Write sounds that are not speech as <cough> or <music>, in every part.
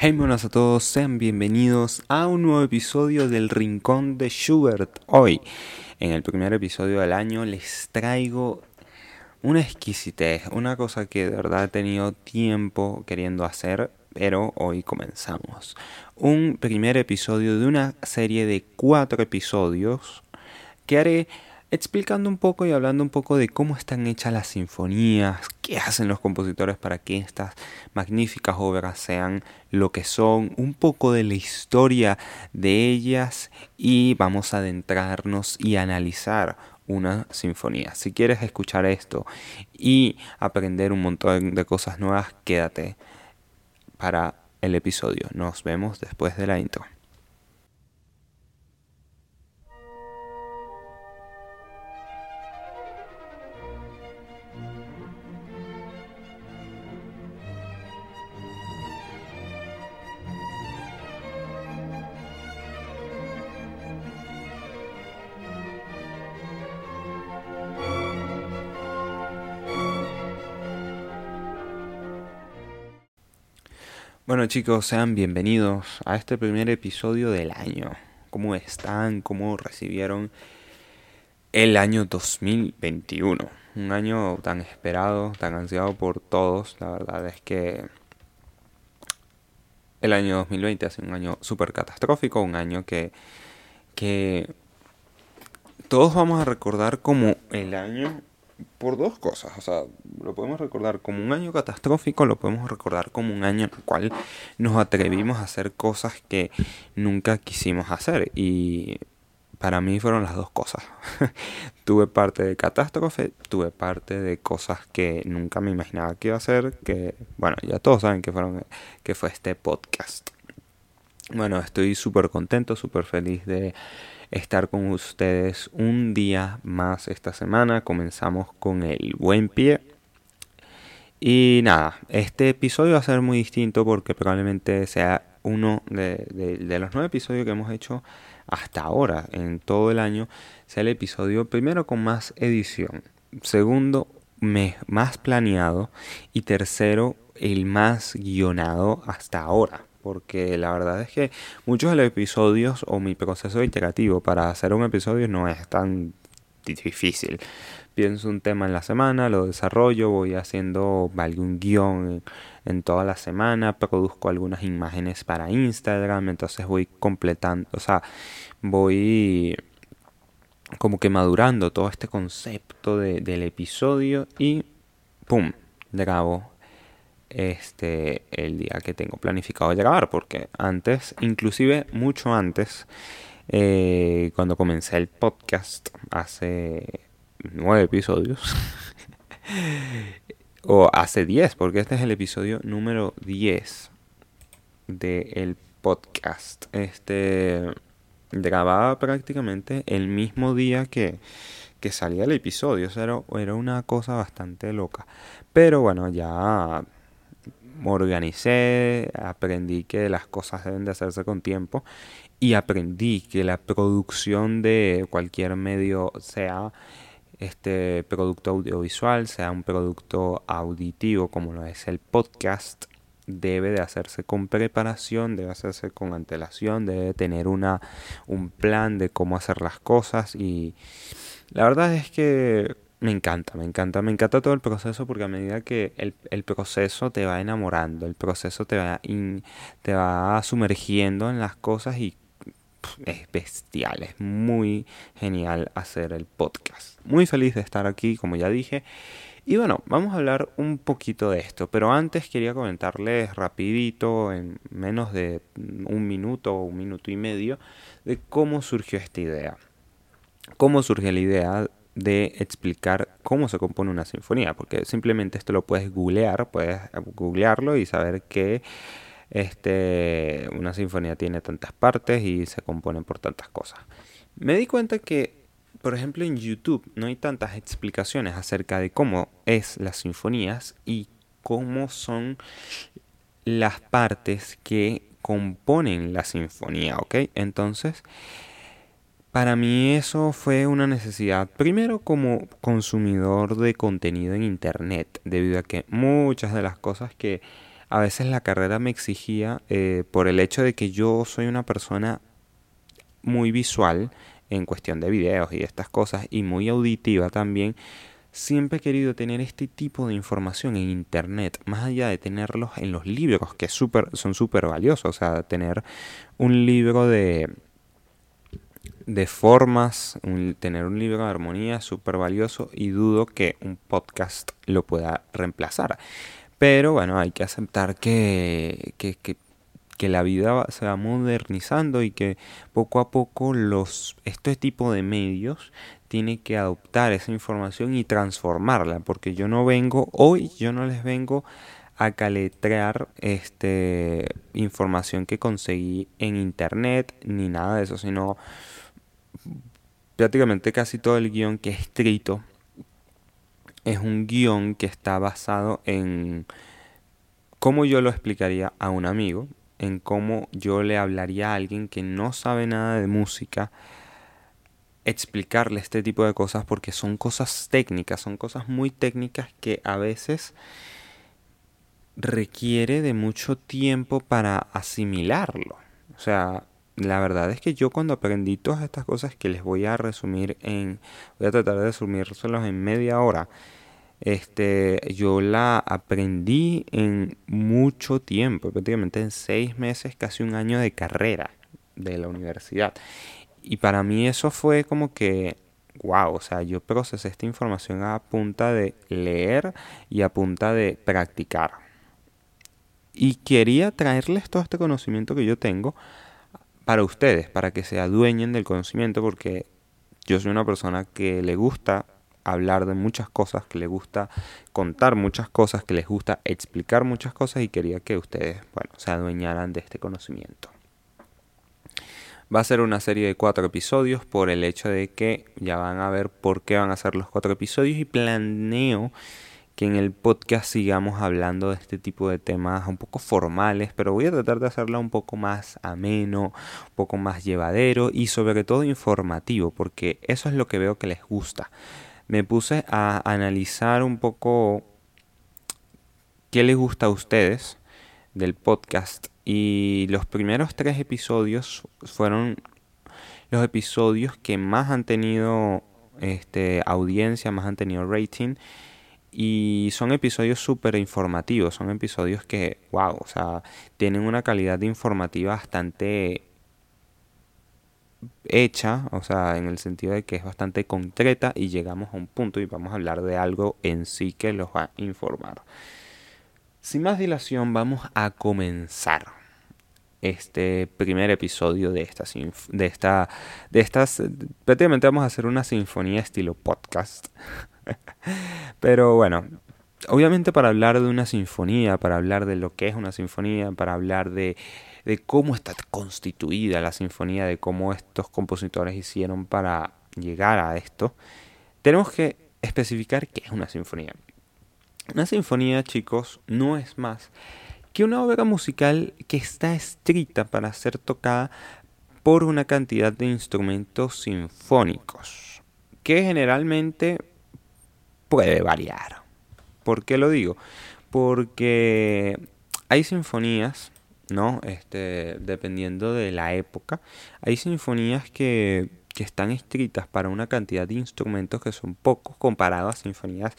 Hey, buenas a todos, sean bienvenidos a un nuevo episodio del Rincón de Schubert. Hoy, en el primer episodio del año, les traigo una exquisitez, una cosa que de verdad he tenido tiempo queriendo hacer, pero hoy comenzamos. Un primer episodio de una serie de cuatro episodios que haré explicando un poco y hablando un poco de cómo están hechas las sinfonías, qué hacen los compositores para que estas magníficas obras sean lo que son, un poco de la historia de ellas y vamos a adentrarnos y analizar una sinfonía. Si quieres escuchar esto y aprender un montón de cosas nuevas, quédate para el episodio. Nos vemos después de la intro. Bueno chicos, sean bienvenidos a este primer episodio del año. ¿Cómo están? ¿Cómo recibieron el año 2021? Un año tan esperado, tan ansiado por todos. La verdad es que el año 2020 ha sido un año súper catastrófico, un año que, que todos vamos a recordar como el año por dos cosas. O sea, lo podemos recordar como un año catastrófico, lo podemos recordar como un año en el cual nos atrevimos a hacer cosas que nunca quisimos hacer. Y para mí fueron las dos cosas. <laughs> tuve parte de catástrofe, tuve parte de cosas que nunca me imaginaba que iba a hacer. Que, bueno, ya todos saben que, fueron, que fue este podcast. Bueno, estoy súper contento, súper feliz de estar con ustedes un día más esta semana. Comenzamos con el buen pie. Y nada, este episodio va a ser muy distinto porque probablemente sea uno de, los nueve episodios que hemos hecho hasta ahora en todo el año. Sea el episodio primero con más edición. Segundo, más planeado. Y tercero, el más guionado hasta ahora porque la verdad es que muchos de los episodios o mi proceso iterativo para hacer un episodio no es tan difícil. Pienso un tema en la semana, lo desarrollo, voy haciendo algún guion en, toda la semana, produzco algunas imágenes para Instagram, entonces voy completando, o sea, voy como que madurando todo este concepto del episodio y ¡pum! grabo este el día que tengo planificado grabar porque antes inclusive mucho antes eh, cuando comencé el podcast hace nueve episodios <laughs> o hace diez porque este es el episodio número diez del podcast. Este grababa prácticamente el mismo día que que salía el episodio o era una cosa bastante loca. Pero bueno ya me organicé, aprendí que las cosas deben de hacerse con tiempo y aprendí que la producción de cualquier medio sea este producto audiovisual, sea un producto auditivo como lo es el podcast, debe de hacerse con preparación, debe hacerse con antelación, debe tener una, un plan de cómo hacer las cosas y la verdad es que me encanta, me encanta, me encanta todo el proceso porque a medida que el, proceso te va enamorando, el proceso te va, te va sumergiendo en las cosas y es bestial, es muy genial hacer el podcast. Muy feliz de estar aquí, como ya dije. Y bueno, vamos a hablar un poquito de esto, pero antes quería comentarles rapidito, en menos de un minuto o un minuto y medio, de cómo surgió esta idea. ¿Cómo surgió la idea de explicar cómo se compone una sinfonía, porque simplemente esto lo puedes googlear, puedes googlearlo y saber que este, una sinfonía tiene tantas partes y se compone por tantas cosas. Me di cuenta que, por ejemplo, en YouTube no hay tantas explicaciones acerca de cómo es las sinfonías y cómo son las partes que componen la sinfonía, ¿ok? Entonces, para mí eso fue una necesidad, primero como consumidor de contenido en Internet, debido a que muchas de las cosas que a veces la carrera me exigía eh, por el hecho de que yo soy una persona muy visual en cuestión de videos y estas cosas y muy auditiva también. Siempre he querido tener este tipo de información en internet, más allá de tenerlos en los libros, que son súper valiosos. O sea, tener un libro de, de formas, tener un libro de armonía es súper valioso y dudo que un podcast lo pueda reemplazar. Pero bueno, hay que aceptar que, que, que, la vida se va modernizando y que poco a poco los, este tipo de medios tiene que adoptar esa información y transformarla. Porque yo no vengo, hoy yo no les vengo a caletrear este, información que conseguí en internet ni nada de eso, sino prácticamente casi todo el guion que he escrito es un guion que está basado en cómo yo lo explicaría a un amigo, en cómo yo le hablaría a alguien que no sabe nada de música, explicarle este tipo de cosas porque son cosas técnicas, son cosas muy técnicas que a veces requiere de mucho tiempo para asimilarlo. O sea, la verdad es que yo cuando aprendí todas estas cosas que les voy a resumir en, voy a tratar de resumírselos en media hora, este, yo la aprendí en mucho tiempo, prácticamente en seis meses, casi un año de carrera de la universidad. Y para mí eso fue como que, wow, o sea, yo procesé esta información a punta de leer y a punta de practicar. Y quería traerles todo este conocimiento que yo tengo para ustedes, para que se adueñen del conocimiento, porque yo soy una persona que le gusta hablar de muchas cosas, que le gusta contar muchas cosas, que les gusta explicar muchas cosas y quería que ustedes, bueno, se adueñaran de este conocimiento. Va a ser una serie de cuatro episodios por el hecho de que ya van a ver por qué van a ser los cuatro episodios y planeo que en el podcast sigamos hablando de este tipo de temas un poco formales, pero voy a tratar de hacerla un poco más ameno, un poco más llevadero y sobre todo informativo, porque eso es lo que veo que les gusta. Me puse a analizar un poco qué les gusta a ustedes del podcast y los primeros tres episodios fueron los episodios que más han tenido este, audiencia, más han tenido rating y son episodios súper informativos, son episodios que, wow, o sea, tienen una calidad informativa bastante hecha, o sea, en el sentido de que es bastante concreta y llegamos a un punto y vamos a hablar de algo en sí que los va a informar. Sin más dilación, vamos a comenzar este primer episodio de esta de esta de estas prácticamente vamos a hacer una sinfonía estilo podcast <laughs> Pero bueno, obviamente para hablar de una sinfonía, para hablar de lo que es una sinfonía, para hablar de, de cómo está constituida la sinfonía, de cómo estos compositores hicieron para llegar a esto, tenemos que especificar qué es una sinfonía. Una sinfonía, chicos, no es más que una obra musical que está escrita para ser tocada por una cantidad de instrumentos sinfónicos, que generalmente puede variar. ¿Por qué lo digo? Porque hay sinfonías, ¿no? Este, dependiendo de la época, hay sinfonías que, que están escritas para una cantidad de instrumentos que son pocos comparados a sinfonías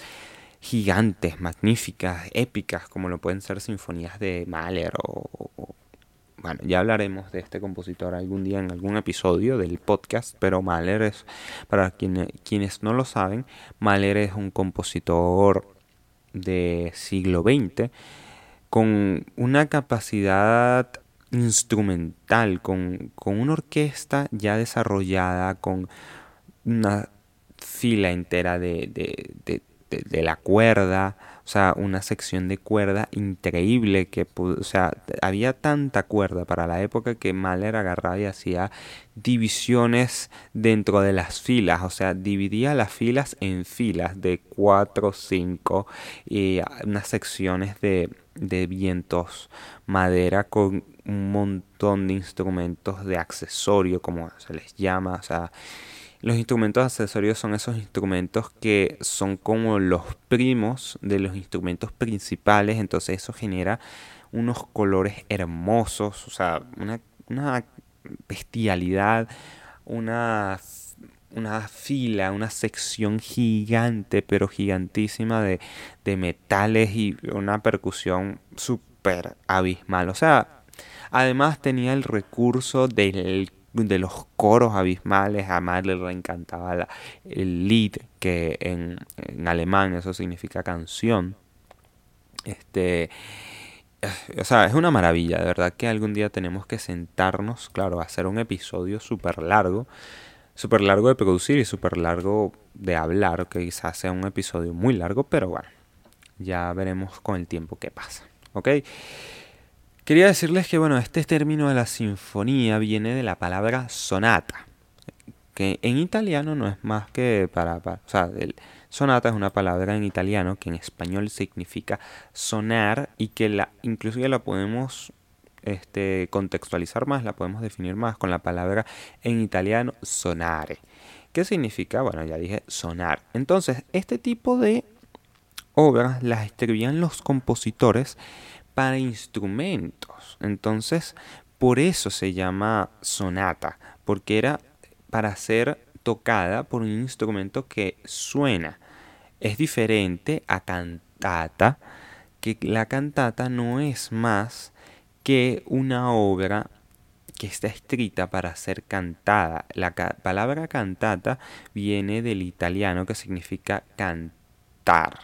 gigantes, magníficas, épicas, como lo pueden ser sinfonías de Mahler o, bueno, ya hablaremos de este compositor algún día en algún episodio del podcast, pero Mahler es, para quienes, quienes no lo saben, Mahler es un compositor de siglo XX con una capacidad instrumental, con, una orquesta ya desarrollada, con una fila entera de, de la cuerda, o sea, una sección de cuerda increíble que, o sea, había tanta cuerda para la época que Mahler agarraba y hacía divisiones dentro de las filas, o sea, dividía las filas en filas de 4, 5 y unas secciones de, de vientos, madera con un montón de instrumentos de accesorio, como se les llama, o sea, los instrumentos accesorios son esos instrumentos que son como los primos de los instrumentos principales, entonces eso genera unos colores hermosos, o sea, una, una bestialidad, una, una fila, una sección gigante, pero gigantísima de, de metales y una percusión súper abismal. O sea, además tenía el recurso del de los coros abismales, a Marley le encantaba el lead, que en, alemán eso significa canción. Este, o sea, es una maravilla, de verdad que algún día tenemos que sentarnos, claro, a hacer un episodio súper largo, súper largo de producir y súper largo de hablar, que quizás sea un episodio muy largo, pero bueno, ya veremos con el tiempo qué pasa, ¿ok? Quería decirles que, bueno, este término de la sinfonía viene de la palabra sonata, que en italiano no es más que para, o sea, el, sonata es una palabra en italiano que en español significa sonar y que la inclusive la podemos este, contextualizar más, la podemos definir más con la palabra en italiano sonare. ¿Qué significa? Bueno, ya dije sonar. Entonces, este tipo de obras las escribían los compositores para instrumentos. Entonces, por eso se llama sonata, porque era para ser tocada por un instrumento que suena. Es diferente a cantata, que la cantata no es más que una obra que está escrita para ser cantada. La palabra cantata viene del italiano que significa cantar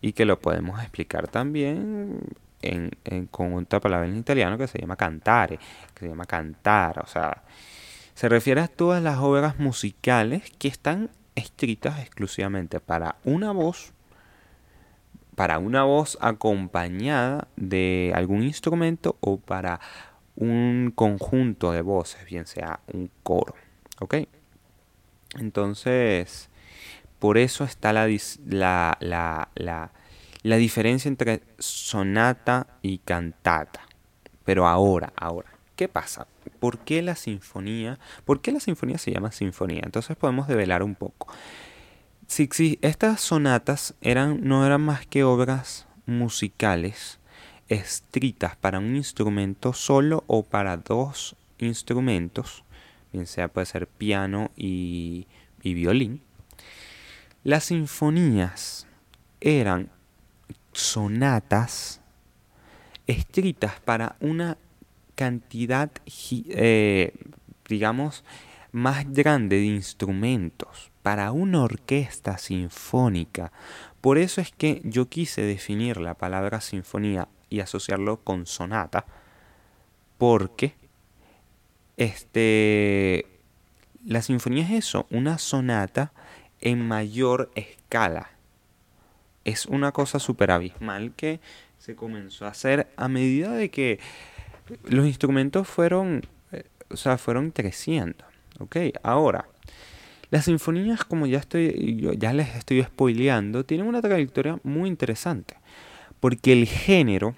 y que lo podemos explicar también en, con otra palabra en italiano que se llama cantare, que se llama cantar, o sea, se refiere a todas las obras musicales que están escritas exclusivamente para una voz, para una voz acompañada de algún instrumento o para un conjunto de voces, bien sea un coro. ¿Ok? Entonces, por eso está la, la, la la diferencia entre sonata y cantata. Pero ahora, ahora, ¿qué pasa? ¿Por qué la sinfonía? ¿Por qué la sinfonía se llama sinfonía? Entonces podemos develar un poco. Si, si estas sonatas eran, no eran más que obras musicales escritas para un instrumento solo o para dos instrumentos, bien sea puede ser piano y violín, las sinfonías eran sonatas escritas para una cantidad, eh, digamos, más grande de instrumentos, para una orquesta sinfónica. Por eso es que yo quise definir la palabra sinfonía y asociarlo con sonata, porque este, la sinfonía es eso, una sonata en mayor escala es una cosa súper abismal que se comenzó a hacer a medida de que los instrumentos fueron, eh, o sea, fueron creciendo. ¿Ok? Ahora, las sinfonías, como ya, estoy, ya les estoy spoileando, tienen una trayectoria muy interesante. Porque el género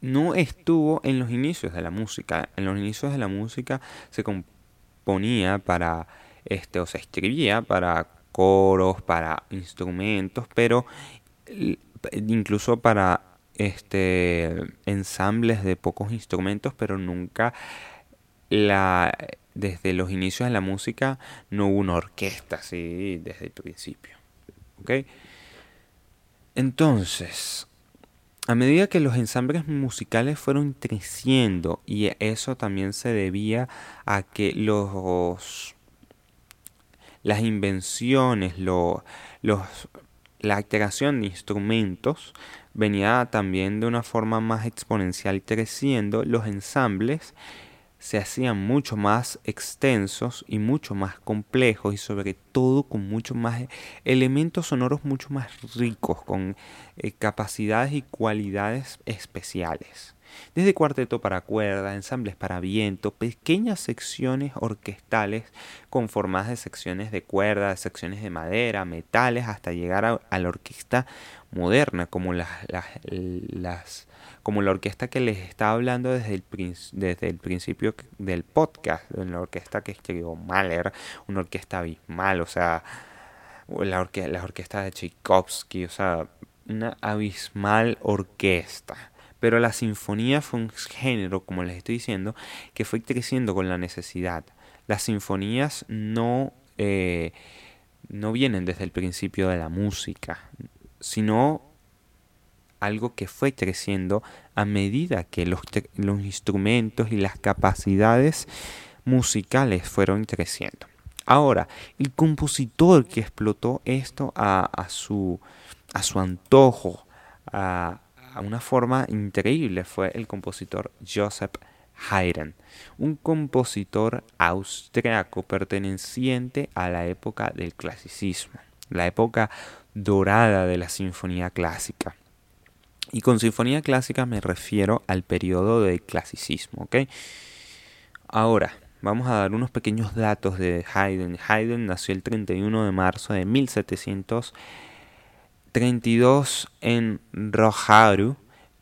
no estuvo en los inicios de la música. En los inicios de la música se componía para, este, o se escribía para coros, para instrumentos, pero incluso para este ensambles de pocos instrumentos, pero nunca la desde los inicios de la música no hubo una orquesta, sí, desde el principio. ¿Ok? Entonces, a medida que los ensambles musicales fueron creciendo, y eso también se debía a que los las invenciones, lo, los, la creación de instrumentos venía también de una forma más exponencial creciendo, los ensambles se hacían mucho más extensos y mucho más complejos y sobre todo con mucho más elementos sonoros mucho más ricos, con eh, capacidades y cualidades especiales desde cuarteto para cuerda, ensambles para viento, pequeñas secciones orquestales conformadas de secciones de cuerda, secciones de madera, metales, hasta llegar a, la orquesta moderna, como las, las, como la orquesta que les estaba hablando desde el, desde el principio del podcast, la orquesta que escribió Mahler, una orquesta abismal, o sea, la, orque las orquestas de Tchaikovsky, o sea, una abismal orquesta. Pero la sinfonía fue un género, como les estoy diciendo, que fue creciendo con la necesidad. Las sinfonías no, eh, no vienen desde el principio de la música, sino algo que fue creciendo a medida que los, los instrumentos y las capacidades musicales fueron creciendo. Ahora, el compositor que explotó esto a, su, a su antojo, a, una forma increíble, fue el compositor Joseph Haydn, un compositor austriaco perteneciente a la época del clasicismo, la época dorada de la sinfonía clásica. Y con sinfonía clásica me refiero al periodo del clasicismo, ¿ok? Ahora, Vamos a dar unos pequeños datos de Haydn. Haydn nació el 31 de marzo de 1732 en Rojaru,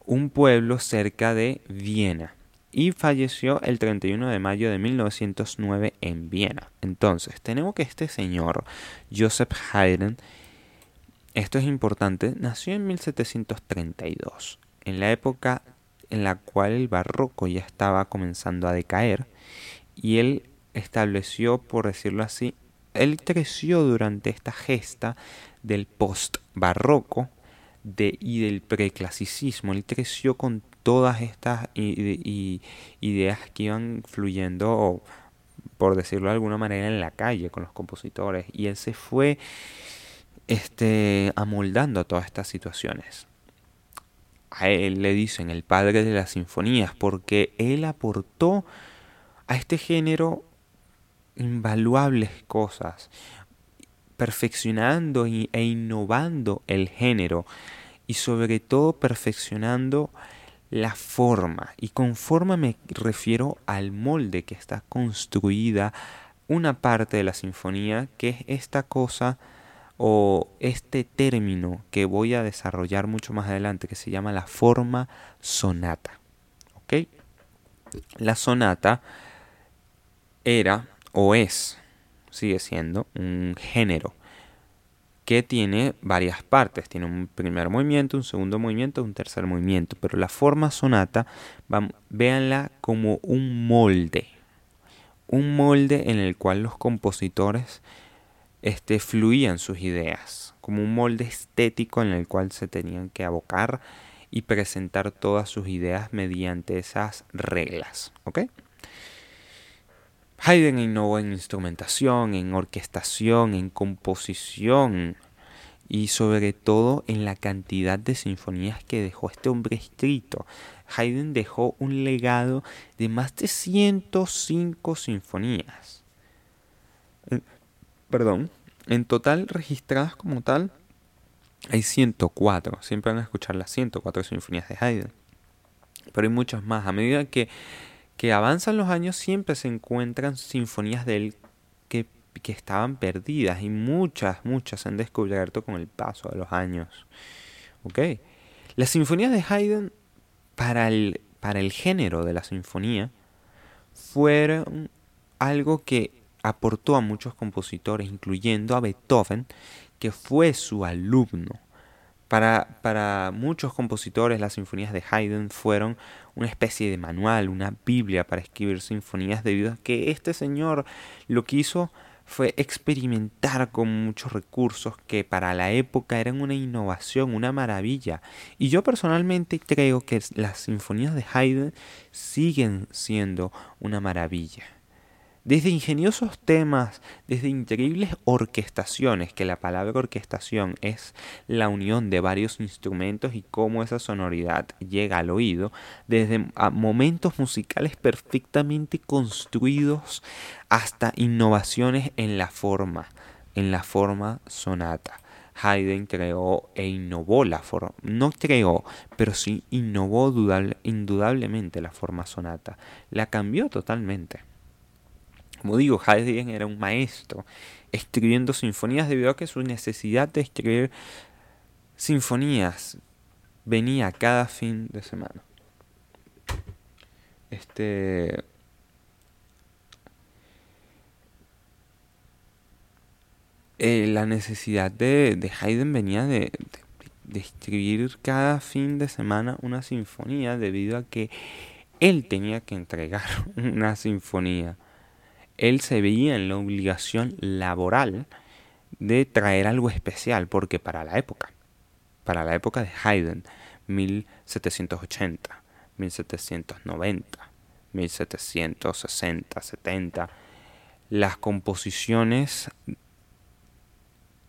un pueblo cerca de Viena, y falleció el 31 de mayo de 1909 en Viena. Entonces, tenemos que este señor, Joseph Haydn, esto es importante, nació en 1732, en la época en la cual el barroco ya estaba comenzando a decaer y él estableció, por decirlo así, él creció durante esta gesta del post-barroco de, y del preclasicismo. Él creció con todas estas ideas que iban fluyendo, por decirlo de alguna manera, en la calle con los compositores. Y él se fue este, amoldando a todas estas situaciones. A él le dicen el padre de las sinfonías porque él aportó a este género invaluables cosas, perfeccionando e innovando el género y sobre todo perfeccionando la forma. Y con forma me refiero al molde que está construida una parte de la sinfonía, que es esta cosa o este término que voy a desarrollar mucho más adelante, que se llama la forma sonata. ¿Ok? La sonata era o es, sigue siendo, un género que tiene varias partes. Tiene un primer movimiento, un segundo movimiento, un tercer movimiento. Pero la forma sonata, véanla como un molde. Un molde en el cual los compositores este, fluían sus ideas. Como un molde estético en el cual se tenían que abocar y presentar todas sus ideas mediante esas reglas. ¿Ok? Haydn innovó en instrumentación, en orquestación, en composición y sobre todo en la cantidad de sinfonías que dejó este hombre escrito. Haydn dejó un legado de más de 105 sinfonías. perdón, en total registradas como tal hay 104. Siempre van a escuchar las 104 sinfonías de Haydn. Pero hay muchas más. A medida que que avanzan los años siempre se encuentran sinfonías de él que, estaban perdidas y muchas, muchas se han descubierto con el paso de los años. ¿Ok? Las sinfonías de Haydn para el, para el género de la sinfonía fueron algo que aportó a muchos compositores, incluyendo a Beethoven, que fue su alumno. Para, para, muchos compositores las sinfonías de Haydn fueron una especie de manual, una Biblia para escribir sinfonías debido a que este señor lo que hizo fue experimentar con muchos recursos que para la época eran una innovación, una maravilla. Y yo personalmente creo que las sinfonías de Haydn siguen siendo una maravilla. Desde ingeniosos temas, desde increíbles orquestaciones, que la palabra orquestación es la unión de varios instrumentos y cómo esa sonoridad llega al oído, desde momentos musicales perfectamente construidos hasta innovaciones en la forma, en la forma sonata. Haydn creó e innovó la forma, no creó, pero sí innovó indudablemente la forma sonata, la cambió totalmente. Como digo, Haydn era un maestro escribiendo sinfonías debido a que su necesidad de escribir sinfonías venía cada fin de semana. Este eh, la necesidad de, Haydn venía de escribir cada fin de semana una sinfonía debido a que él tenía que entregar <laughs> una sinfonía. Él se veía en la obligación laboral de traer algo especial, porque para la época, para la época de Haydn, 1780, 1790, 1760, 70, las composiciones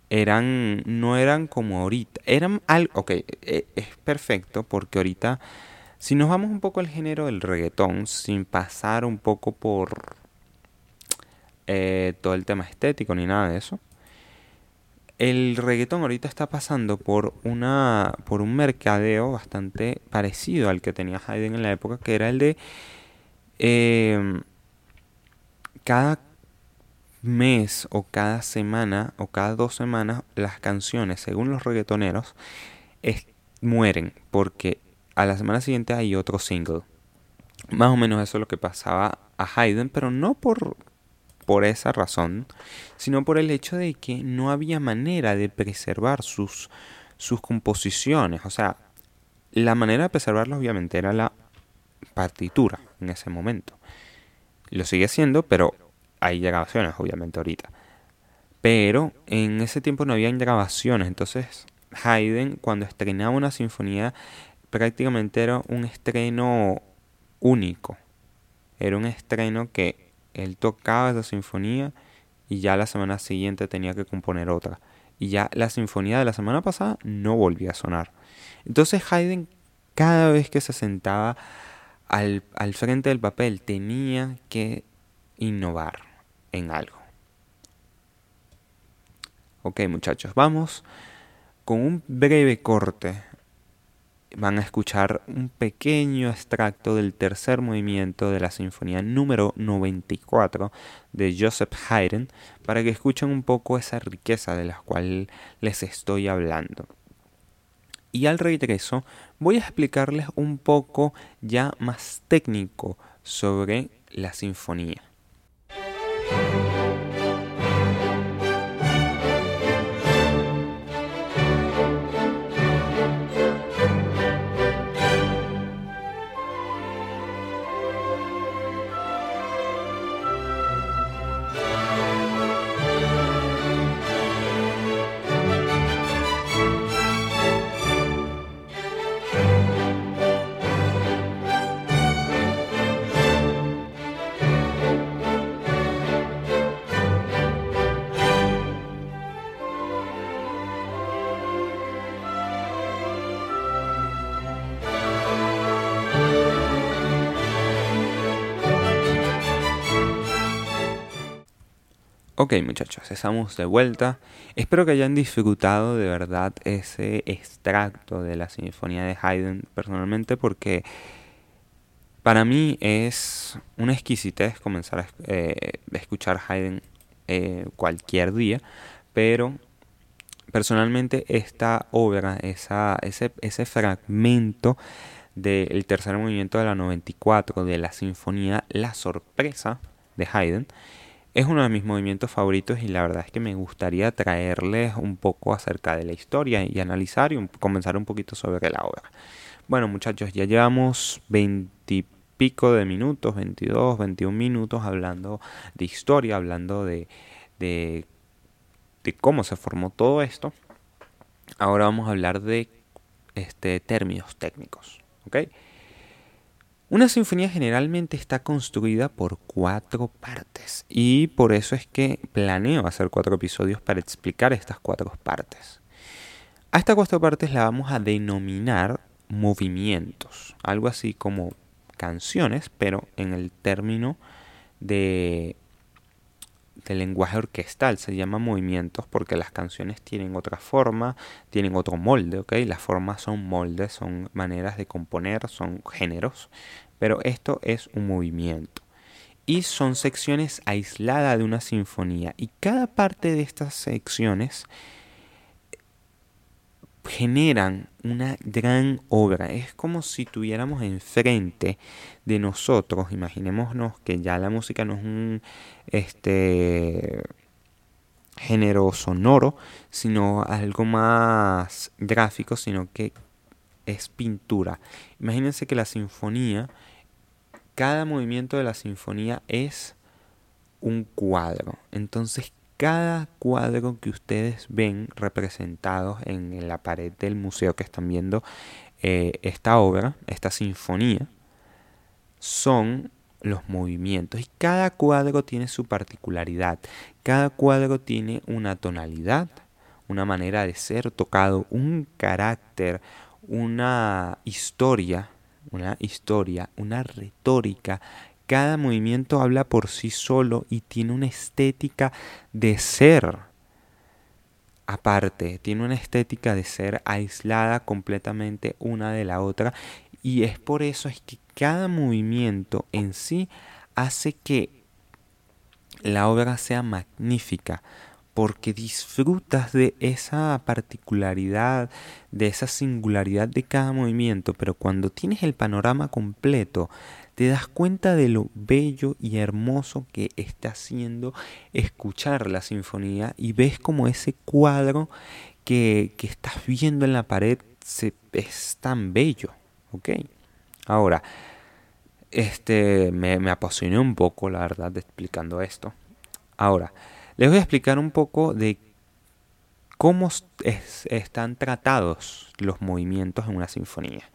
eran no eran como ahorita, eran algo, ok, e, es perfecto porque ahorita si nos vamos un poco al género del reggaetón sin pasar un poco por eh, todo el tema estético ni nada de eso, el reggaetón ahorita está pasando por una por un mercadeo bastante parecido al que tenía Haydn en la época, que era el de eh, cada mes o cada semana o cada dos semanas las canciones, según los reggaetoneros, mueren porque a la semana siguiente hay otro single. Más o menos eso es lo que pasaba a Haydn, pero no por, por esa razón, sino por el hecho de que no había manera de preservar sus, sus composiciones. O sea, la manera de preservarlo obviamente era la partitura en ese momento. Lo sigue siendo, pero hay grabaciones, obviamente, ahorita. Pero en ese tiempo no había grabaciones, entonces Haydn cuando estrenaba una sinfonía prácticamente era un estreno único. Era un estreno que él tocaba esa sinfonía y ya la semana siguiente tenía que componer otra. Y ya la sinfonía de la semana pasada no volvía a sonar. Entonces Haydn cada vez que se sentaba al, al frente del papel tenía que innovar en algo. Ok muchachos, vamos con un breve corte. Van a escuchar un pequeño extracto del tercer movimiento de la sinfonía número 94 de Joseph Haydn para que escuchen un poco esa riqueza de la cual les estoy hablando. Y al regreso voy a explicarles un poco ya más técnico sobre la sinfonía. Ok muchachos, estamos de vuelta. Espero que hayan disfrutado de verdad ese extracto de la Sinfonía de Haydn personalmente porque para mí es una exquisitez comenzar a eh, escuchar Haydn eh, cualquier día, pero personalmente esta obra, esa, ese, ese fragmento del tercer movimiento de la 94 de la Sinfonía La Sorpresa de Haydn, es uno de mis movimientos favoritos y la verdad es que me gustaría traerles un poco acerca de la historia y analizar y comenzar un poquito sobre la obra. Bueno muchachos, ya llevamos veintipico de minutos, 22, 21 minutos hablando de historia, hablando de, de, cómo se formó todo esto. Ahora vamos a hablar de este, términos técnicos. ¿ok?, una sinfonía generalmente está construida por cuatro partes y por eso es que planeo hacer cuatro episodios para explicar estas cuatro partes. A estas cuatro partes la vamos a denominar movimientos, algo así como canciones, pero en el término de del lenguaje orquestal, se llama movimientos porque las canciones tienen otra forma, tienen otro molde, ¿ok? Las formas son moldes, son maneras de componer, son géneros, pero esto es un movimiento. Y son secciones aisladas de una sinfonía. Y cada parte de estas secciones generan una gran obra. Es como si tuviéramos enfrente de nosotros, imaginémonos que ya la música no es un este género sonoro, sino algo más gráfico, sino que es pintura. Imagínense que la sinfonía, cada movimiento de la sinfonía es un cuadro. Entonces, cada cuadro que ustedes ven representados en la pared del museo que están viendo eh, esta obra, esta sinfonía, son los movimientos. Y cada cuadro tiene su particularidad. Cada cuadro tiene una tonalidad, una manera de ser tocado, un carácter, una historia, una historia, una retórica. Cada movimiento habla por sí solo y tiene una estética de ser aparte, tiene una estética de ser aislada completamente una de la otra y es por eso es que cada movimiento en sí hace que la obra sea magnífica, porque disfrutas de esa particularidad, de esa singularidad de cada movimiento, pero cuando tienes el panorama completo, te das cuenta de lo bello y hermoso que está haciendo escuchar la sinfonía y ves como ese cuadro que, que estás viendo en la pared se, es tan bello. ¿Ok? Ahora, este, me, me apasioné un poco, la verdad, explicando esto. Ahora, les voy a explicar un poco de cómo están tratados los movimientos en una sinfonía.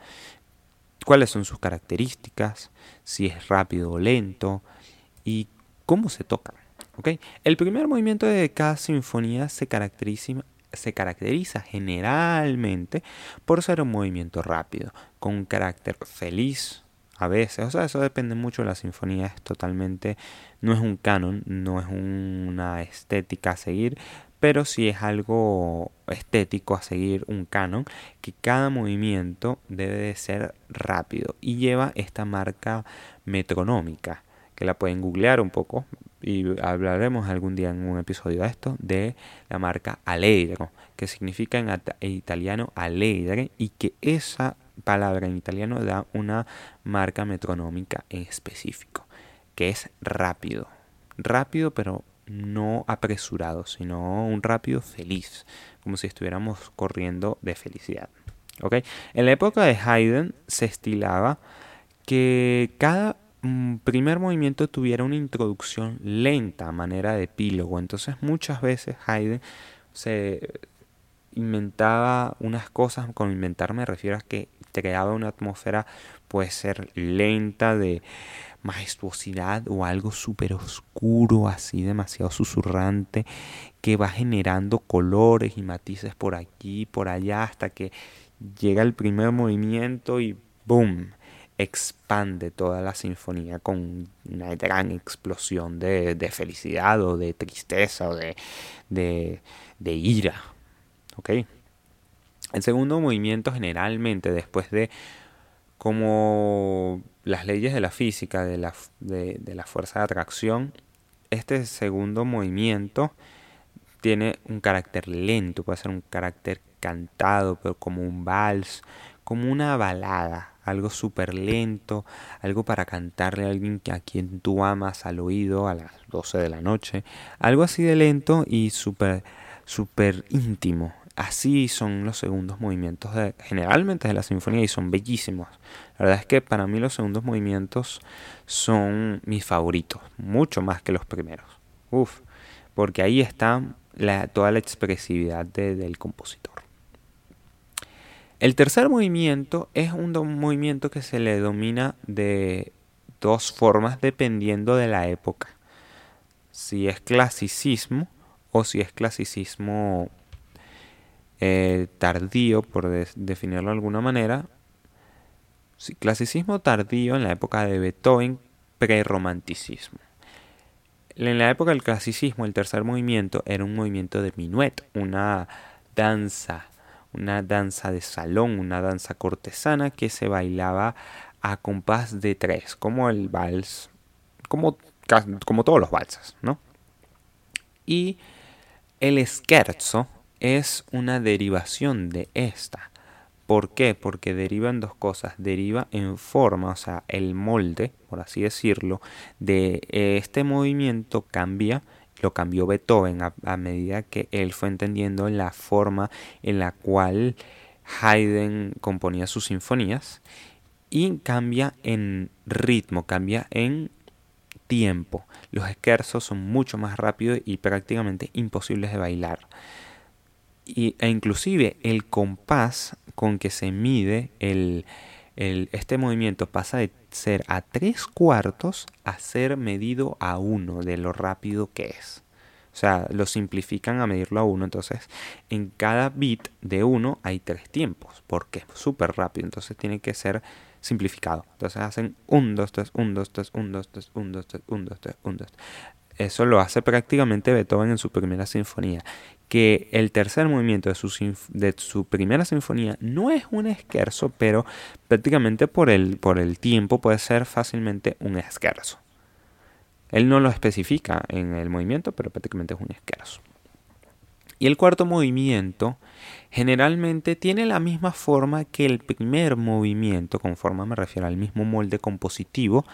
Cuáles son sus características, si es rápido o lento y cómo se. ¿okay? El primer movimiento de cada sinfonía se caracteriza, se caracteriza generalmente por ser un movimiento rápido, con un carácter feliz a veces, o sea, eso depende mucho de la sinfonía, es totalmente, no es un canon, no es una estética a seguir, pero sí es algo estético a seguir un canon, que cada movimiento debe de ser rápido y lleva esta marca metronómica, que la pueden googlear un poco, y hablaremos algún día en un episodio de esto, de la marca Allegro, que significa en, italiano alegre y que esa palabra en italiano da una marca metronómica en específico, que es rápido. Rápido pero no apresurado, sino un rápido feliz, como si estuviéramos corriendo de felicidad. ¿Okay? En la época de Haydn se estilaba que cada Mm, primer movimiento tuviera una introducción lenta a manera de epílogo. Entonces muchas veces Haydn se inventaba unas cosas, con inventar me refiero a que creaba una atmósfera puede ser lenta de majestuosidad o algo súper oscuro, así demasiado susurrante, que va generando colores y matices por aquí, por allá, hasta que llega el primer movimiento y ¡boom! expande toda la sinfonía con una gran explosión de, felicidad o de tristeza o de, de, ira. ¿Ok? El segundo movimiento generalmente después de como las leyes de la física, de la, de, fuerza de atracción, este segundo movimiento tiene un carácter lento, puede ser un carácter cantado, pero como un vals, como una balada, algo súper lento, algo para cantarle a alguien a quien tú amas al oído a las 12 de la noche, algo así de lento y súper súper íntimo. Así son los segundos movimientos generalmente de la sinfonía y son bellísimos. La verdad es que para mí los segundos movimientos son mis favoritos, mucho más que los primeros. Uf, porque ahí está toda la expresividad del compositor. El tercer movimiento es un movimiento que se le domina de dos formas dependiendo de la época. Si es clasicismo o si es clasicismo eh, tardío, por definirlo de alguna manera. Si, clasicismo tardío en la época de Beethoven, prerromanticismo. En la época del clasicismo, el tercer movimiento era un movimiento de minuet, una danza una danza de salón, una danza cortesana que se bailaba a compás de tres, como el vals, como, como todos los valses, ¿no? Y el scherzo es una derivación de esta. ¿Por qué? Porque derivan dos cosas. Deriva en forma, o sea, el molde, por así decirlo, de este movimiento cambia lo cambió Beethoven a, medida que él fue entendiendo la forma en la cual Haydn componía sus sinfonías y cambia en ritmo, cambia en tiempo. Los esquerzos son mucho más rápidos y prácticamente imposibles de bailar. Y, e inclusive el compás con que se mide el, este movimiento pasa de ser a tres cuartos a ser medido a uno de lo rápido que es. O sea, lo simplifican a medirlo a uno. Entonces, en cada bit de uno hay tres tiempos. Porque es súper rápido. Entonces, tiene que ser simplificado. Entonces, hacen 1, 2, 3, 1, 2, 3, 1, 2, 3, 1, 2, 3, 1, 2, 3, 1, 2, 3. Eso lo hace prácticamente Beethoven en su primera sinfonía. Que el tercer movimiento de su, de su primera sinfonía no es un esquerzo, pero prácticamente por el, por el tiempo puede ser fácilmente un esquerzo. Él no lo especifica en el movimiento, pero prácticamente es un esquerzo. Y el cuarto movimiento generalmente tiene la misma forma que el primer movimiento, con forma me refiero al mismo molde compositivo,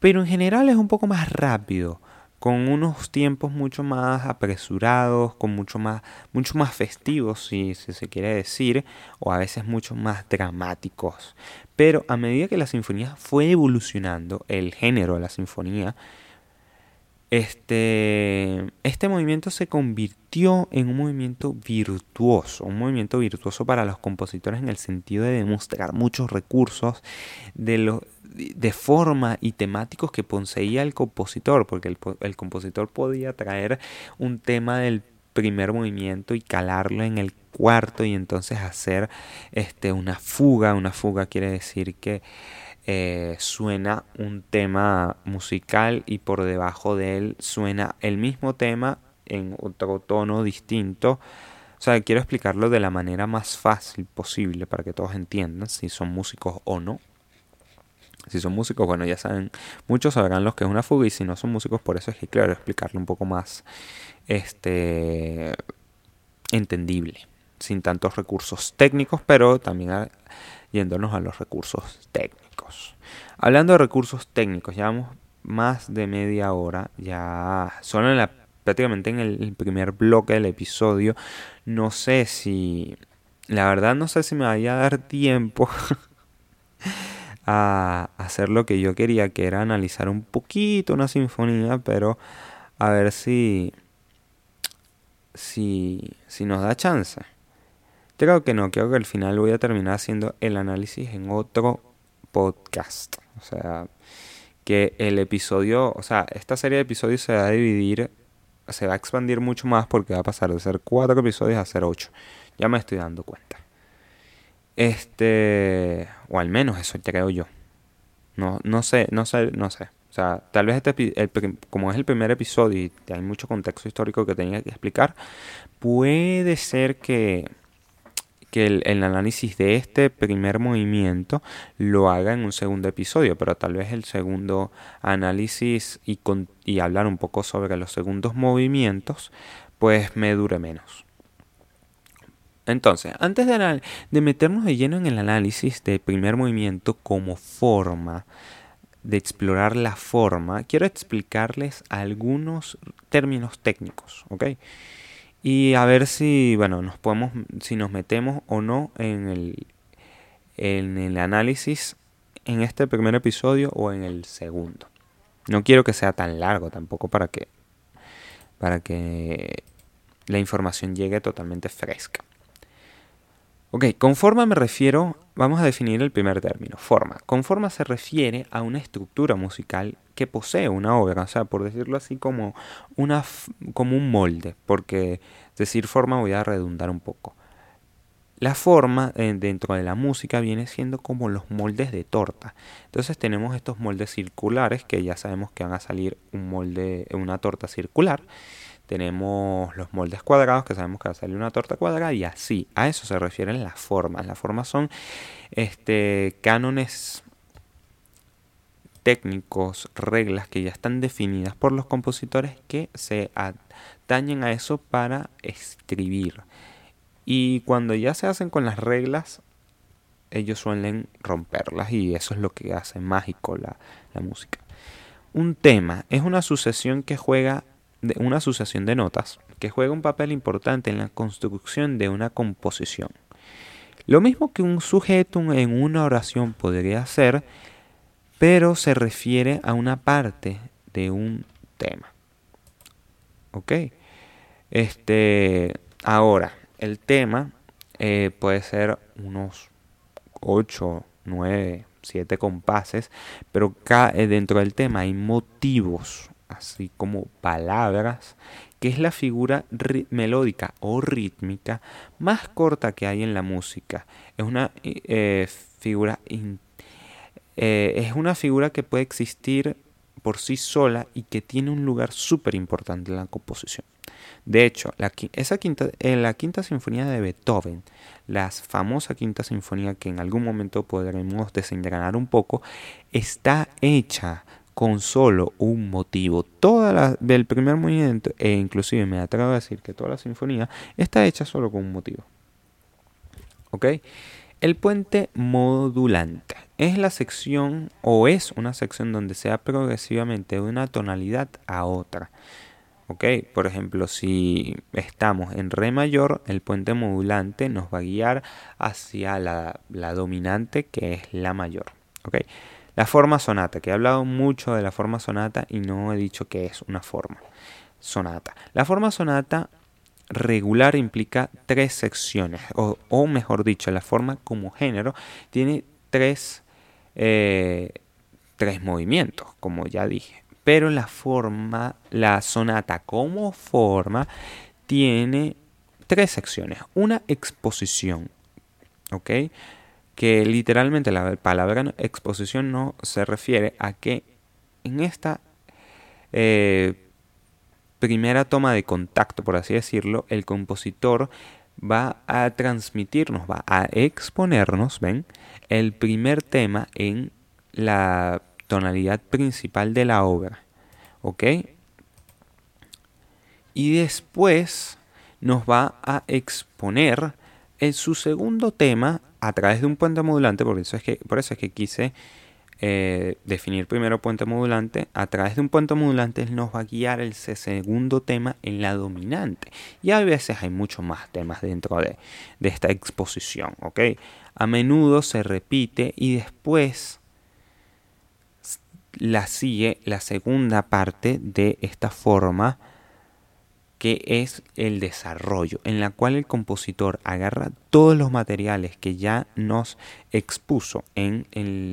pero en general es un poco más rápido con unos tiempos mucho más apresurados, con mucho más, mucho más festivos, si, se quiere decir, o a veces mucho más dramáticos. Pero a medida que la sinfonía fue evolucionando, el género de la sinfonía, este, este movimiento se convirtió en un movimiento virtuoso, un movimiento virtuoso para los compositores en el sentido de demostrar muchos recursos de, los de forma y temáticos que poseía el compositor, porque el, compositor podía traer un tema del primer movimiento y calarlo en el cuarto y entonces hacer este, una fuga. Una fuga quiere decir que eh, suena un tema musical y por debajo de él suena el mismo tema en otro tono distinto. O sea, quiero explicarlo de la manera más fácil posible para que todos entiendan si son músicos o no. Si son músicos, bueno, ya saben, muchos sabrán lo que es una fuga y si no son músicos, por eso es que quiero explicarlo un poco más este entendible, sin tantos recursos técnicos, pero también yéndonos a los recursos técnicos. Hablando de recursos técnicos, llevamos más de media hora, ya solo en la, prácticamente en el primer bloque del episodio. No sé si, la verdad no sé si me vaya a dar tiempo <laughs> a hacer lo que yo quería, que era analizar un poquito una sinfonía, pero a ver si, si, si nos da chance. Creo que no, creo que al final voy a terminar haciendo el análisis en otro podcast. O sea, que el episodio, o sea, esta serie de episodios se va a dividir, se va a expandir mucho más porque va a pasar de ser cuatro episodios a ser ocho. Ya me estoy dando cuenta. Este, o al menos eso creo yo. No, no sé, no sé, no sé. O sea, tal vez este, como es el primer episodio y hay mucho contexto histórico que tenía que explicar, puede ser que, que el, análisis de este primer movimiento lo haga en un segundo episodio, pero tal vez el segundo análisis y, y hablar un poco sobre los segundos movimientos, pues me dure menos. Entonces, antes de, meternos de lleno en el análisis del primer movimiento como forma, de explorar la forma, quiero explicarles algunos términos técnicos, ¿ok? Y a ver si, bueno, nos podemos, si nos metemos o no en el, en el análisis en este primer episodio o en el segundo. No quiero que sea tan largo tampoco para que, para que la información llegue totalmente fresca. Ok, con forma me refiero, vamos a definir el primer término, forma. Con forma se refiere a una estructura musical que posee una obra, o sea, por decirlo así como, una, como un molde, porque decir forma voy a redundar un poco. La forma eh, dentro de la música viene siendo como los moldes de torta. Entonces tenemos estos moldes circulares que ya sabemos que van a salir un molde, una torta circular tenemos los moldes cuadrados, que sabemos que va a salir una torta cuadrada, y así. A eso se refieren las formas. Las formas son este, cánones técnicos, reglas que ya están definidas por los compositores que se atañen a eso para escribir. Y cuando ya se hacen con las reglas, ellos suelen romperlas y eso es lo que hace mágico la, la música. Un tema es una sucesión que juega de una asociación de notas que juega un papel importante en la construcción de una composición. Lo mismo que un sujeto en una oración podría hacer, pero se refiere a una parte de un tema. ¿Ok? Este, ahora, el tema eh, puede ser unos 8, 9, 7 compases, pero eh, dentro del tema hay motivos, así como palabras, que es la figura melódica o rítmica más corta que hay en la música. Es una eh, figura es una figura que puede existir por sí sola y que tiene un lugar súper importante en la composición. De hecho, la, esa quinta, en la quinta sinfonía de Beethoven, la famosa quinta sinfonía que en algún momento podremos desengranar un poco, está hecha con solo un motivo. Toda la, del primer movimiento, e inclusive me atrevo a decir que toda la sinfonía, está hecha solo con un motivo. ¿Ok? El puente modulante es la sección o es una sección donde se da progresivamente de una tonalidad a otra. ¿Ok? Por ejemplo, si estamos en Re mayor, el puente modulante nos va a guiar hacia la, dominante que es la mayor. ¿Ok? La forma sonata, que he hablado mucho de la forma sonata y no he dicho que es una forma sonata. La forma sonata regular implica tres secciones, o, mejor dicho, la forma como género tiene tres eh, tres movimientos, como ya dije. Pero la forma, la sonata como forma, tiene tres secciones. Una exposición, ¿ok? Que literalmente la palabra exposición no se refiere a que en esta eh, primera toma de contacto, por así decirlo, el compositor va a transmitirnos, va a exponernos, ¿ven? El primer tema en la tonalidad principal de la obra, ¿ok? Y después nos va a exponer en su segundo tema a través de un puente modulante, por eso es que, por eso es que quise eh, definir primero puente modulante, a través de un puente modulante nos va a guiar el segundo tema en la dominante. Y a veces hay muchos más temas dentro de, de esta exposición, ¿ok? A menudo se repite y después la sigue la segunda parte de esta forma que es el desarrollo, en la cual el compositor agarra todos los materiales que ya nos expuso en,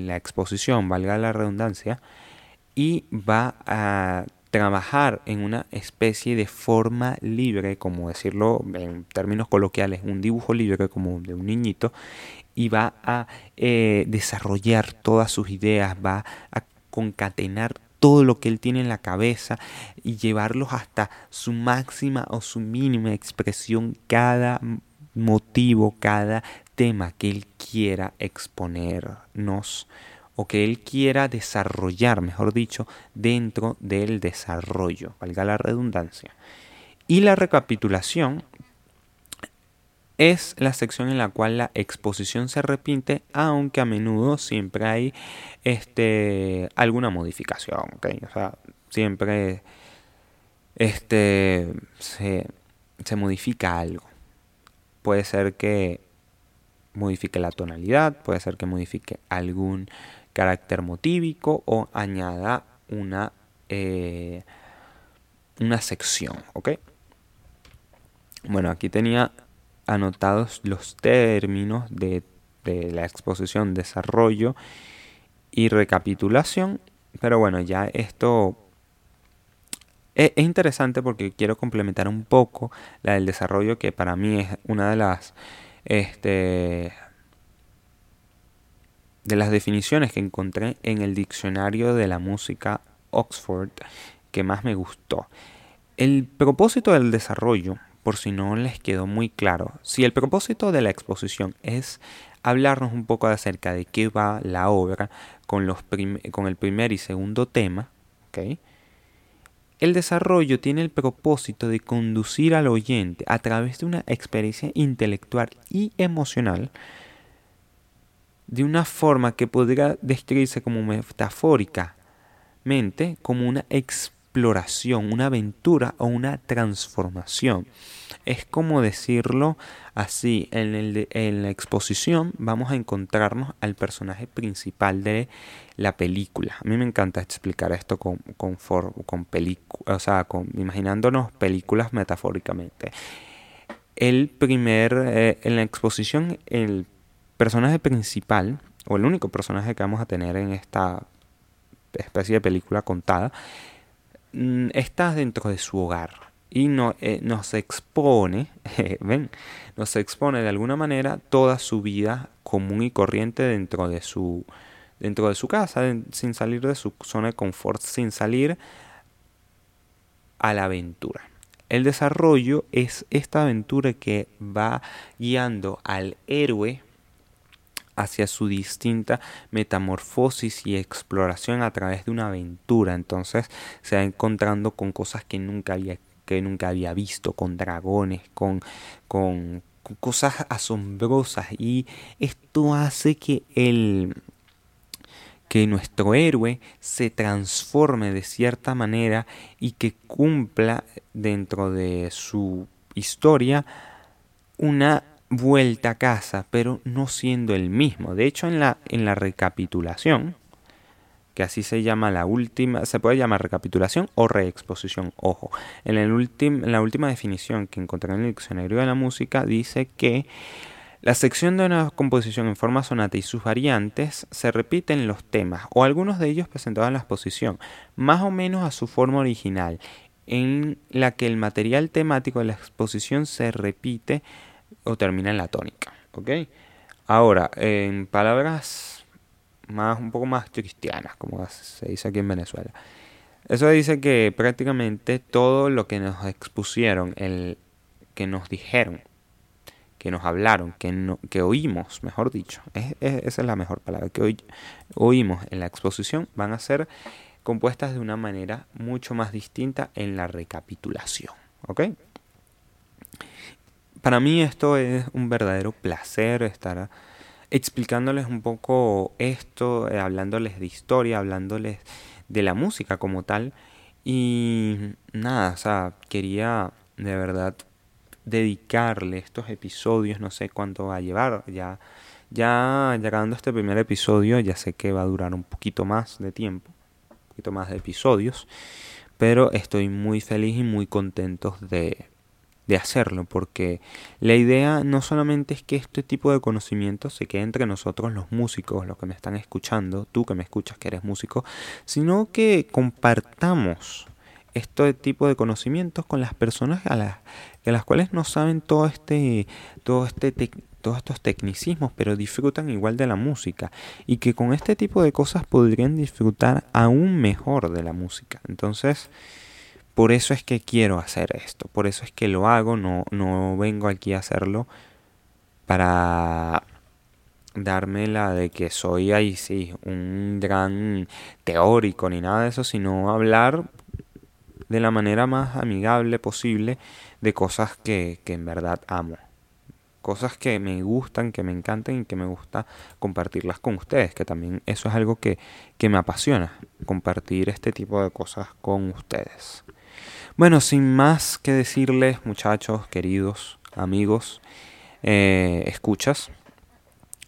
la exposición, valga la redundancia, y va a trabajar en una especie de forma libre, como decirlo en términos coloquiales, un dibujo libre como de un niñito, y va a eh, desarrollar todas sus ideas, va a concatenar todo lo que él tiene en la cabeza y llevarlos hasta su máxima o su mínima expresión cada motivo, cada tema que él quiera exponernos o que él quiera desarrollar, mejor dicho, dentro del desarrollo, valga la redundancia. Y la recapitulación es la sección en la cual la exposición se repite, aunque a menudo siempre hay este, alguna modificación. O sea, siempre este, se, se modifica algo. Puede ser que modifique la tonalidad, puede ser que modifique algún carácter motívico o añada una, eh, una sección. Bueno, aquí tenía anotados los términos de, la exposición, desarrollo y recapitulación. Pero bueno, ya esto es, interesante porque quiero complementar un poco la del desarrollo que para mí es una de las este, de las definiciones que encontré en el diccionario de la música Oxford que más me gustó. El propósito del desarrollo por si no les quedó muy claro, si el propósito de la exposición es hablarnos un poco acerca de qué va la obra con, los con el primer y segundo tema, el desarrollo tiene el propósito de conducir al oyente a través de una experiencia intelectual y emocional de una forma que podría describirse como metafóricamente como una experiencia exploración, una aventura o una transformación. Es como decirlo así, en, la exposición vamos a encontrarnos al personaje principal de la película. A mí me encanta explicar esto con, con, con o sea, imaginándonos películas metafóricamente. El primer, eh, en la exposición, el personaje principal, o el único personaje que vamos a tener en esta especie de película contada, está dentro de su hogar y no, eh, nos expone, <laughs> ven, nos expone de alguna manera toda su vida común y corriente dentro de su, dentro de su casa, sin salir de su zona de confort, sin salir a la aventura. El desarrollo es esta aventura que va guiando al héroe hacia su distinta metamorfosis y exploración a través de una aventura. Entonces se va encontrando con cosas que nunca había, que nunca había visto, con dragones, con, con, cosas asombrosas. Y esto hace que el que nuestro héroe se transforme de cierta manera y que cumpla dentro de su historia una vuelta a casa, pero no siendo el mismo. De hecho, en la, en la recapitulación, que así se llama la última, se puede llamar recapitulación o reexposición, ojo. En, el en la última definición que encontré en el diccionario de la música dice que la sección de una composición en forma sonata y sus variantes se repiten los temas o algunos de ellos presentados en la exposición, más o menos a su forma original, en la que el material temático de la exposición se repite o termina en la tónica. ¿ok? Ahora, en palabras más, un poco más cristianas, como se dice aquí en Venezuela. Eso dice que prácticamente todo lo que nos expusieron, el que nos dijeron, que nos hablaron, que, no, que oímos, mejor dicho, esa es la mejor palabra, que hoy, oímos en la exposición, van a ser compuestas de una manera mucho más distinta en la recapitulación. ¿Ok? Para mí esto es un verdadero placer estar explicándoles un poco esto, eh, hablándoles de historia, hablándoles de la música como tal. Y nada, o sea, quería de verdad dedicarle estos episodios, no sé cuánto va a llevar, ya, ya llegando a este primer episodio, ya sé que va a durar un poquito más de tiempo, un poquito más de episodios, pero estoy muy feliz y muy contento de, de hacerlo, porque la idea no solamente es que este tipo de conocimiento se quede entre nosotros los músicos, los que me están escuchando, tú que me escuchas que eres músico, sino que compartamos este tipo de conocimientos con las personas a las, a las cuales no saben todo este, todo este todos estos tecnicismos, pero disfrutan igual de la música y que con este tipo de cosas podrían disfrutar aún mejor de la música. Entonces, por eso es que quiero hacer esto, por eso es que lo hago, no, no vengo aquí a hacerlo para darme la de que soy ahí sí, un gran teórico ni nada de eso, sino hablar de la manera más amigable posible de cosas que, que en verdad amo. Cosas que me gustan, que me encantan y que me gusta compartirlas con ustedes, que también eso es algo que, que me apasiona, compartir este tipo de cosas con ustedes. Bueno, sin más que decirles, muchachos, queridos, amigos, eh, escuchas,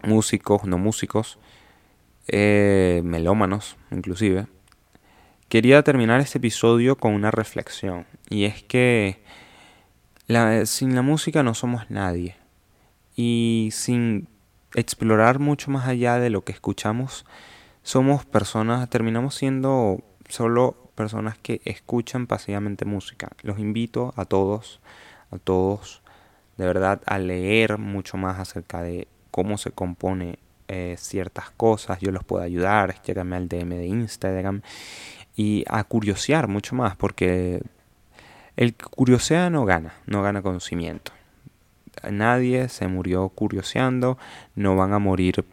músicos, no músicos, eh, melómanos inclusive, quería terminar este episodio con una reflexión. Y es que sin la música no somos nadie. Y sin explorar mucho más allá de lo que escuchamos, somos personas, terminamos siendo solo personas que escuchan pasivamente música. Los invito a todos, a todos, de verdad, a leer mucho más acerca de cómo se compone eh, ciertas cosas. Yo los puedo ayudar, llégame al DM de Instagram y a curiosear mucho más, porque el curiosea no gana, no gana conocimiento. Nadie se murió curioseando, no van a morir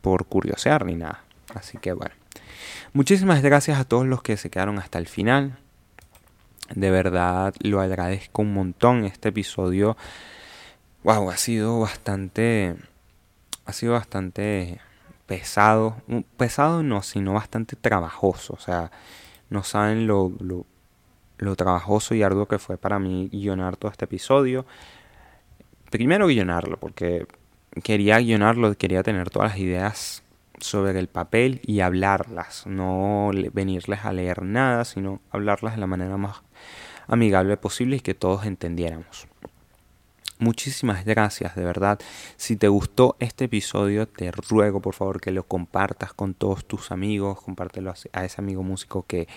por curiosear ni nada. Así que bueno. Muchísimas gracias a todos los que se quedaron hasta el final. De verdad lo agradezco un montón. Este episodio, wow, ha sido bastante, ha sido bastante pesado. Pesado no, sino bastante trabajoso. O sea, no saben lo, lo, lo trabajoso y arduo que fue para mí guionar todo este episodio. Primero guionarlo, porque quería guionarlo, quería tener todas las ideas sobre el papel y hablarlas, no venirles a leer nada, sino hablarlas de la manera más amigable posible y que todos entendiéramos. Muchísimas gracias, de verdad. Si te gustó este episodio, te ruego por favor que lo compartas con todos tus amigos, compártelo a ese amigo músico que,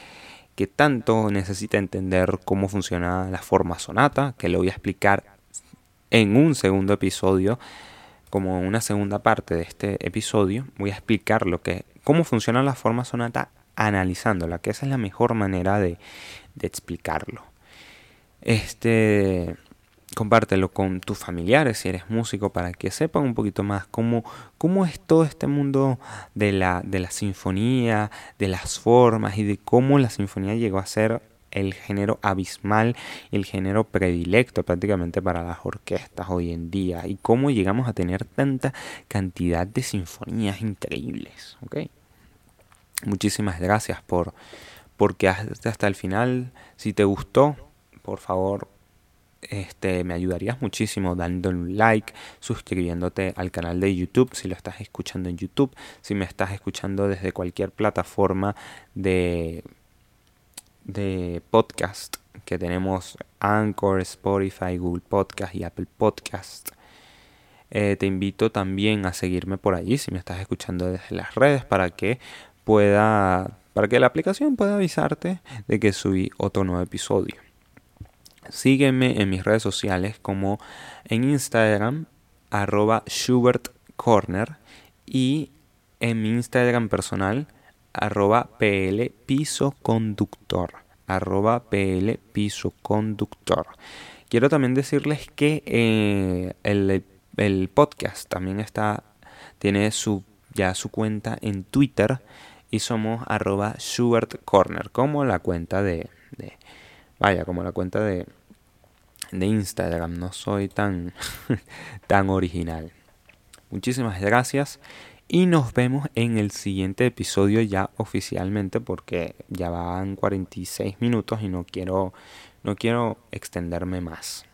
que tanto necesita entender cómo funciona la forma sonata, que lo voy a explicar en un segundo episodio, como una segunda parte de este episodio, voy a explicar lo que, cómo funciona la forma sonata analizándola, que esa es la mejor manera de, de explicarlo. Este, compártelo con tus familiares si eres músico para que sepan un poquito más cómo, cómo es todo este mundo de la, de la sinfonía, de las formas y de cómo la sinfonía llegó a ser el género abismal, el género predilecto prácticamente para las orquestas hoy en día y cómo llegamos a tener tanta cantidad de sinfonías increíbles. Muchísimas gracias por, porque hasta el final. Si te gustó, por favor, este, me ayudarías muchísimo dando un like, suscribiéndote al canal de YouTube si lo estás escuchando en YouTube, si me estás escuchando desde cualquier plataforma de, de podcast que tenemos Anchor, Spotify, Google Podcast y Apple Podcast. Eh, te invito también a seguirme por allí si me estás escuchando desde las redes para que pueda para que la aplicación pueda avisarte de que subí otro nuevo episodio. Sígueme en mis redes sociales como en Instagram arroba Schubert y en mi Instagram personal arroba PL Piso Conductor arroba PL Piso Conductor. Quiero también decirles que eh, el, podcast también está tiene su ya su cuenta en Twitter y somos arroba Schubert Corner como la cuenta de, de vaya como la cuenta de de Instagram. No soy tan, <laughs> tan original. Muchísimas gracias y nos vemos en el siguiente episodio ya oficialmente porque ya van 46 minutos y no quiero, no quiero extenderme más.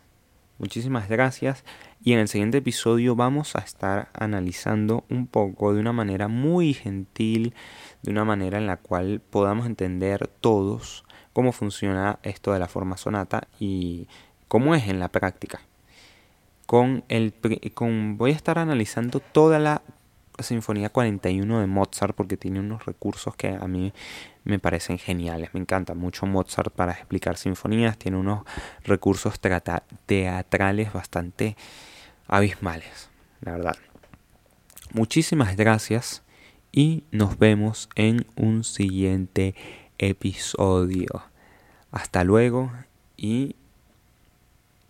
Muchísimas gracias y en el siguiente episodio vamos a estar analizando un poco de una manera muy gentil, de una manera en la cual podamos entender todos cómo funciona esto de la forma sonata y cómo es en la práctica. Con el, con, voy a estar analizando toda la Sinfonía 41 de Mozart porque tiene unos recursos que a mí me parecen geniales. Me encanta mucho Mozart para explicar sinfonías. Tiene unos recursos teatrales bastante abismales, la verdad. Muchísimas gracias y nos vemos en un siguiente episodio. Hasta luego y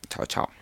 Chao, chao.